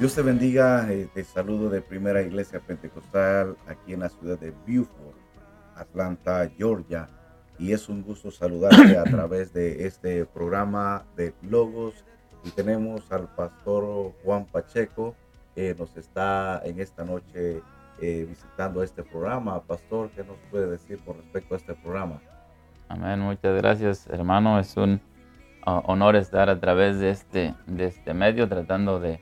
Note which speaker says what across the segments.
Speaker 1: Dios te bendiga, eh, te saludo de Primera Iglesia Pentecostal aquí en la ciudad de Beaufort, Atlanta, Georgia. Y es un gusto saludarte a través de este programa de Logos. Y tenemos al pastor Juan Pacheco, que nos está en esta noche eh, visitando este programa. Pastor, ¿qué nos puede decir con respecto a este programa?
Speaker 2: Amén, muchas gracias hermano. Es un uh, honor estar a través de este, de este medio tratando de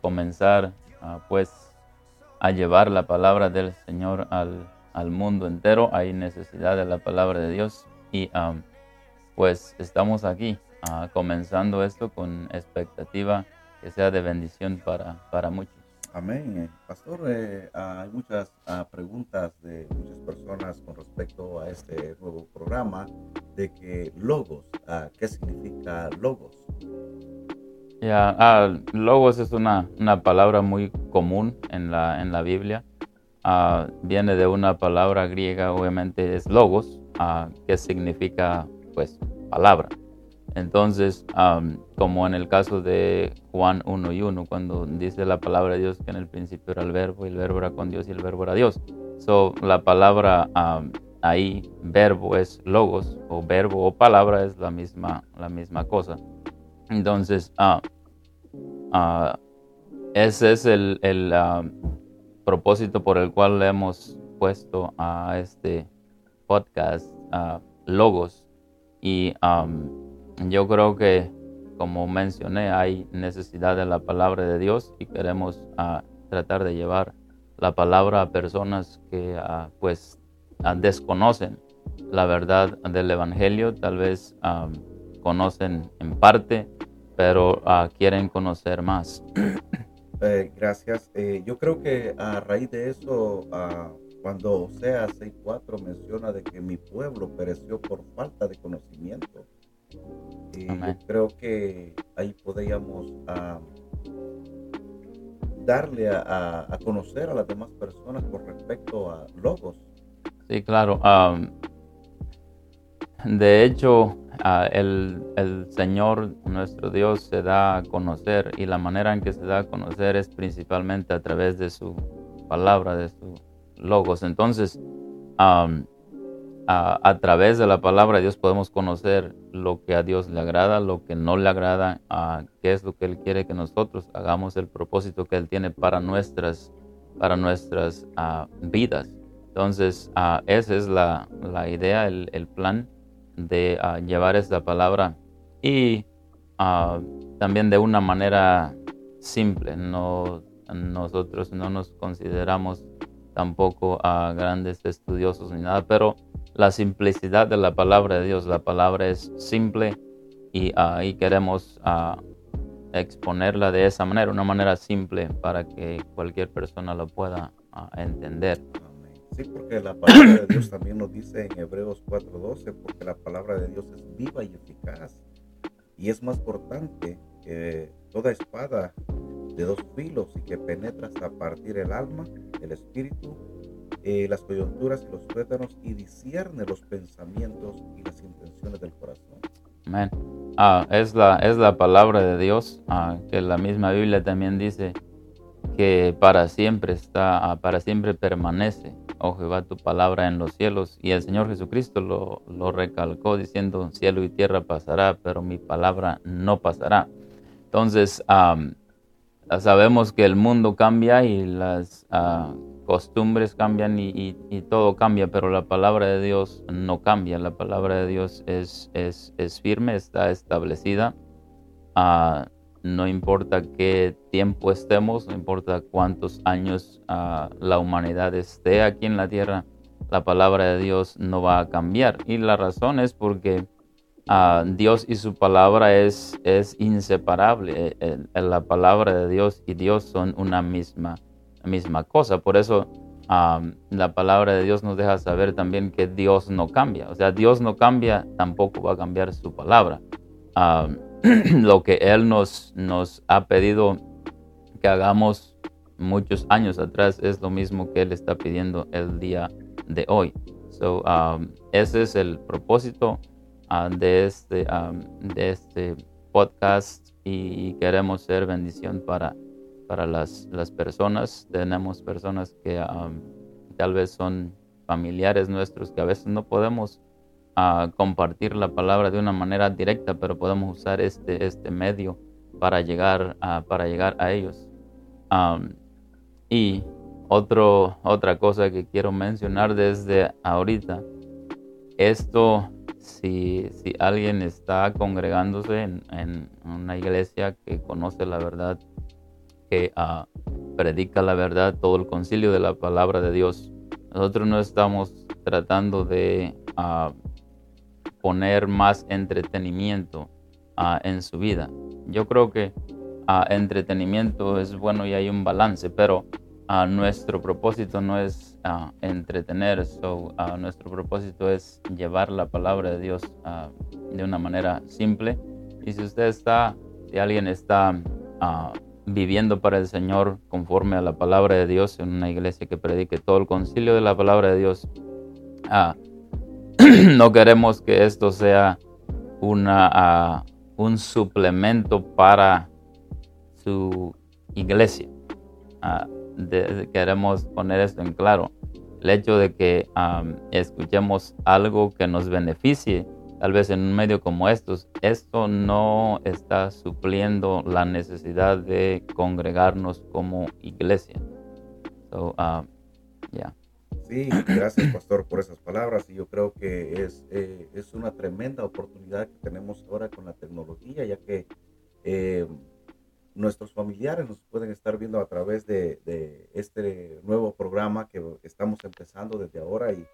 Speaker 2: comenzar pues a llevar la palabra del Señor al, al, mundo entero. Hay necesidad de la palabra de Dios y pues estamos aquí ah, comenzando esto con expectativa que sea de bendición para, para muchos.
Speaker 1: Amén. Eh, pastor, eh, hay muchas ah, preguntas de muchas personas con respecto a este nuevo programa de que logos, ah, ¿qué significa logos?
Speaker 2: Ya, ah, logos es una, una, palabra muy común en la, en la Biblia. Ah, viene de una palabra griega, obviamente es logos, ah, que significa pues palabra. Entonces, como en el caso de Juan 1 y 1, cuando dice la palabra de Dios que en el principio era el verbo y el verbo era con Dios y el verbo era Dios. So, la palabra ahí, verbo es logos o verbo o palabra es la misma, la misma cosa. Entonces, ah, ah, ese es el, ah, propósito por el cual le hemos puesto a este podcast logos. Y yo creo que, como mencioné, hay necesidad de la palabra de Dios y queremos tratar de llevar la palabra a personas que pues desconocen la verdad del Evangelio, tal vez conocen en parte, pero uh, quieren conocer más.
Speaker 1: Eh, gracias. Eh, yo creo que a raíz de eso, uh, cuando Oseas 6.4 menciona de que mi pueblo pereció por falta de conocimiento, y yo creo que ahí podríamos darle a, a, conocer a las demás personas con respecto a logos.
Speaker 2: Sí, claro. de hecho, el, el, Señor nuestro Dios se da a conocer y la manera en que se da a conocer es principalmente a través de su palabra, de sus logos. Entonces, a, a, través de la palabra de Dios podemos conocer lo que a Dios le agrada, lo que no le agrada, a qué es lo que Él quiere que nosotros hagamos, el propósito que Él tiene para nuestras, para nuestras vidas. Entonces, esa es la, la idea, el, el plan de ah, llevar esta palabra y ah, también de una manera simple. No, nosotros no nos consideramos tampoco a grandes estudiosos ni nada, pero la simplicidad de la palabra de Dios, la palabra es simple y ahí queremos ah, exponerla de esa manera, una manera simple para que cualquier persona lo pueda entender.
Speaker 1: Sí, porque la palabra de Dios también nos dice en Hebreos 4:12, porque la palabra de Dios es viva y eficaz y es más cortante que toda espada de dos filos y que penetra hasta partir el alma, el espíritu, eh, las coyunturas y los tuétanos y discierne los pensamientos y las intenciones del corazón.
Speaker 2: Amén. Ah, es, la, es la palabra de Dios, ah, que la misma Biblia también dice que para siempre está, ah, para siempre permanece oh Jehová, tu palabra en los cielos. Y el Señor Jesucristo lo, lo recalcó diciendo, cielo y tierra pasará, pero mi palabra no pasará. Entonces, sabemos que el mundo cambia y las ah, costumbres cambian y, todo cambia, pero la palabra de Dios no cambia. La palabra de Dios es, es, es firme, está establecida. Uh, no importa qué tiempo estemos, no importa cuántos años ah, la humanidad esté aquí en la tierra, la palabra de Dios no va a cambiar. Y la razón es porque ah, Dios y su palabra es, es inseparable. Eh, la palabra de Dios y Dios son una misma, misma cosa. Por eso ah, la palabra de Dios nos deja saber también que Dios no cambia. O sea, Dios no cambia, tampoco va a cambiar su palabra. lo que Él nos, nos ha pedido que hagamos muchos años atrás es lo mismo que Él está pidiendo el día de hoy. So, um, ese es el propósito uh, de, este, um, de este podcast y, queremos ser bendición para, para las, las personas. Tenemos personas que um, tal vez son familiares nuestros que a veces no podemos uh, compartir la palabra de una manera directa, pero podemos usar este, este medio para llegar, a, para llegar a ellos. Y otro, otra cosa que quiero mencionar desde ahorita, esto si, si alguien está congregándose en, una iglesia que conoce la verdad, que ah, predica la verdad, todo el concilio de la palabra de Dios, nosotros no estamos tratando de ah, poner más entretenimiento ah, en su vida. Yo creo que entretenimiento es bueno y hay un balance, pero nuestro propósito no es entretener, so, nuestro propósito es llevar la palabra de Dios de una manera simple. Y si usted está, si alguien está viviendo para el Señor conforme a la palabra de Dios en una iglesia que predique todo el concilio de la palabra de Dios, no queremos que esto sea una, un suplemento para su iglesia queremos poner esto en claro. El hecho de que escuchemos algo que nos beneficie, tal vez en un medio como estos, esto no está supliendo la necesidad de congregarnos como iglesia. So, um,
Speaker 1: Sí, gracias pastor por esas palabras y yo creo que es, eh, es una tremenda oportunidad que tenemos ahora con la tecnología, ya que eh, nuestros familiares nos pueden estar viendo a través de, este nuevo programa que estamos empezando desde ahora y,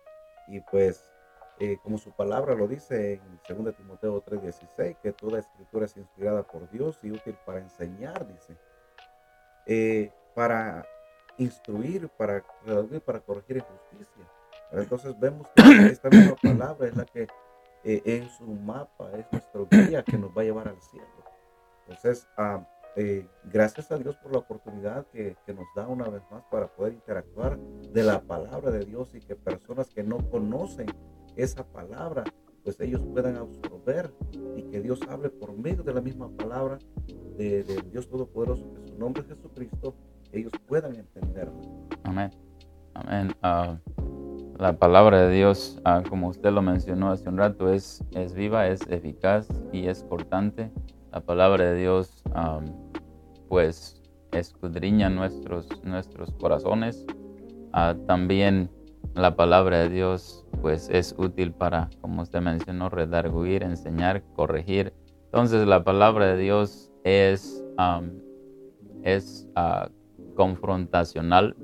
Speaker 1: y pues eh, como su palabra lo dice en 2 Timoteo 3:16, que toda escritura es inspirada por Dios y útil para enseñar, dice, eh, para instruir, para para corregir injusticia. Entonces vemos que esta misma palabra es la que eh, en su mapa es nuestro guía que nos va a llevar al cielo. Entonces, ah, eh, gracias a Dios por la oportunidad que, nos da una vez más para poder interactuar de la palabra de Dios y que personas que no conocen esa palabra, pues ellos puedan absorber y que Dios hable por medio de la misma palabra de, Dios Todopoderoso, que su nombre es Jesucristo, ellos puedan entenderlo.
Speaker 2: Amén. Amén. Ah, la palabra de Dios, ah, como usted lo mencionó hace un rato, es, es viva, es eficaz y es cortante la palabra de Dios pues escudriña nuestros, nuestros corazones. Ah, también la palabra de Dios pues es útil para, como usted mencionó, redarguir, enseñar, corregir. Entonces la palabra de Dios es, es ah, confrontacional.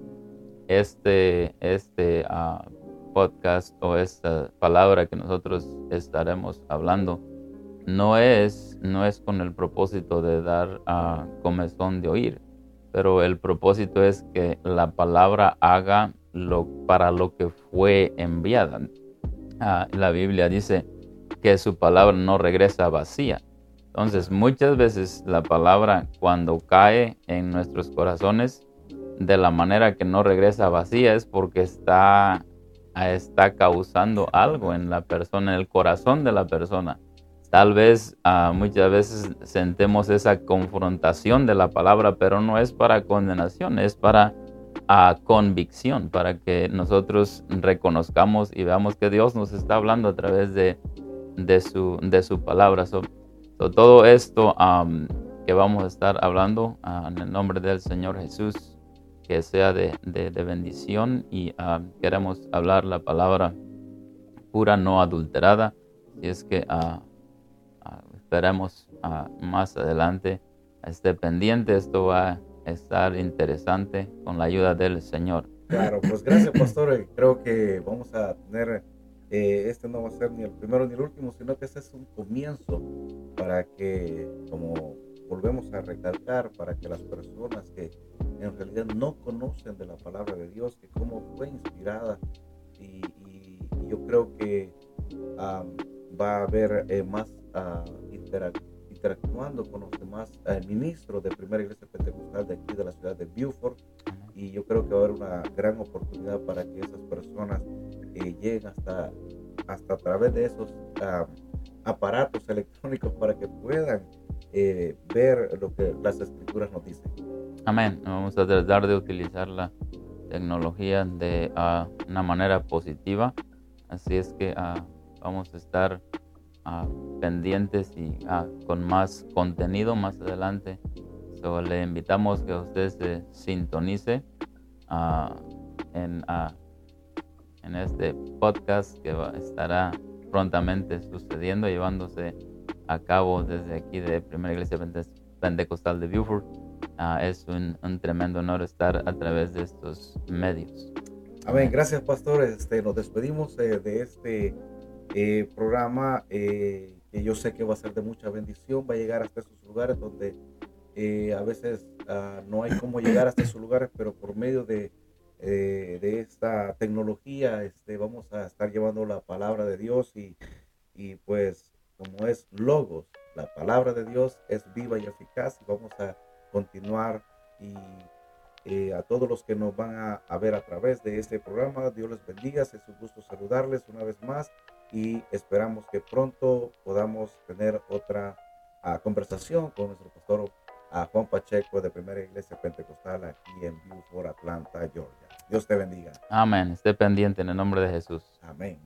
Speaker 2: Este, este ah, podcast o esta palabra que nosotros estaremos hablando no es, no es con el propósito de dar a comezón de oír, pero el propósito es que la palabra haga lo, para lo que fue enviada. Ah, la Biblia dice que su palabra no regresa vacía. Entonces, muchas veces la palabra cuando cae en nuestros corazones de la manera que no regresa vacía es porque está, está causando algo en la persona, en el corazón de la persona. Tal vez ah, muchas veces sentemos esa confrontación de la palabra, pero no es para condenación, es para ah, convicción, para que nosotros reconozcamos y veamos que Dios nos está hablando a través de, de, su, de su palabra. Todo esto que vamos a estar hablando ah, en el nombre del Señor Jesús, que sea de, de, bendición y queremos hablar la palabra pura, no adulterada. Y es que esperemos ah, más adelante esté pendiente. Esto va a estar interesante con la ayuda del Señor.
Speaker 1: Claro, pues gracias, pastor. Creo que vamos a tener, eh, este no va a ser ni el primero ni el último, sino que este es un comienzo para que, como volvemos a recalcar, para que las personas que en realidad no conocen de la palabra de Dios, que cómo fue inspirada, y, yo creo que va a haber eh, más uh, interactuando con los demás eh, ministros de Primera Iglesia Pentecostal de aquí de la ciudad de Beaufort y yo creo que va a haber una gran oportunidad para que esas personas eh, lleguen hasta, hasta a través de esos aparatos electrónicos para que puedan eh, ver lo que las escrituras nos dicen.
Speaker 2: Amén. Vamos a tratar de utilizar la tecnología de ah, una manera positiva. Así es que ah, vamos a estar ah, pendientes y con más contenido más adelante. le invitamos que usted se sintonice en, en este podcast que estará prontamente sucediendo, llevándose a cabo desde aquí de Primera Iglesia Pentecostal de Beaufort. Ah, es un, tremendo honor estar a través de estos medios.
Speaker 1: Amén. Gracias, pastores. Este, nos despedimos eh, de este eh, programa eh, que yo sé que va a ser de mucha bendición. Va a llegar hasta esos lugares donde a veces ah, no hay cómo llegar hasta esos lugares, pero por medio de, de esta tecnología este, vamos a estar llevando la palabra de Dios y, y pues como es logos, la palabra de Dios es viva y eficaz y vamos a continuar y eh, a todos los que nos van a, ver a través de este programa, Dios les bendiga, es un gusto saludarles una vez más y esperamos que pronto podamos tener otra ah, conversación con nuestro pastor a Juan Pacheco de Primera Iglesia Pentecostal aquí en Beaufort, Atlanta, Georgia. Dios te bendiga.
Speaker 2: Amén. Esté pendiente en el nombre de Jesús.
Speaker 1: Amén.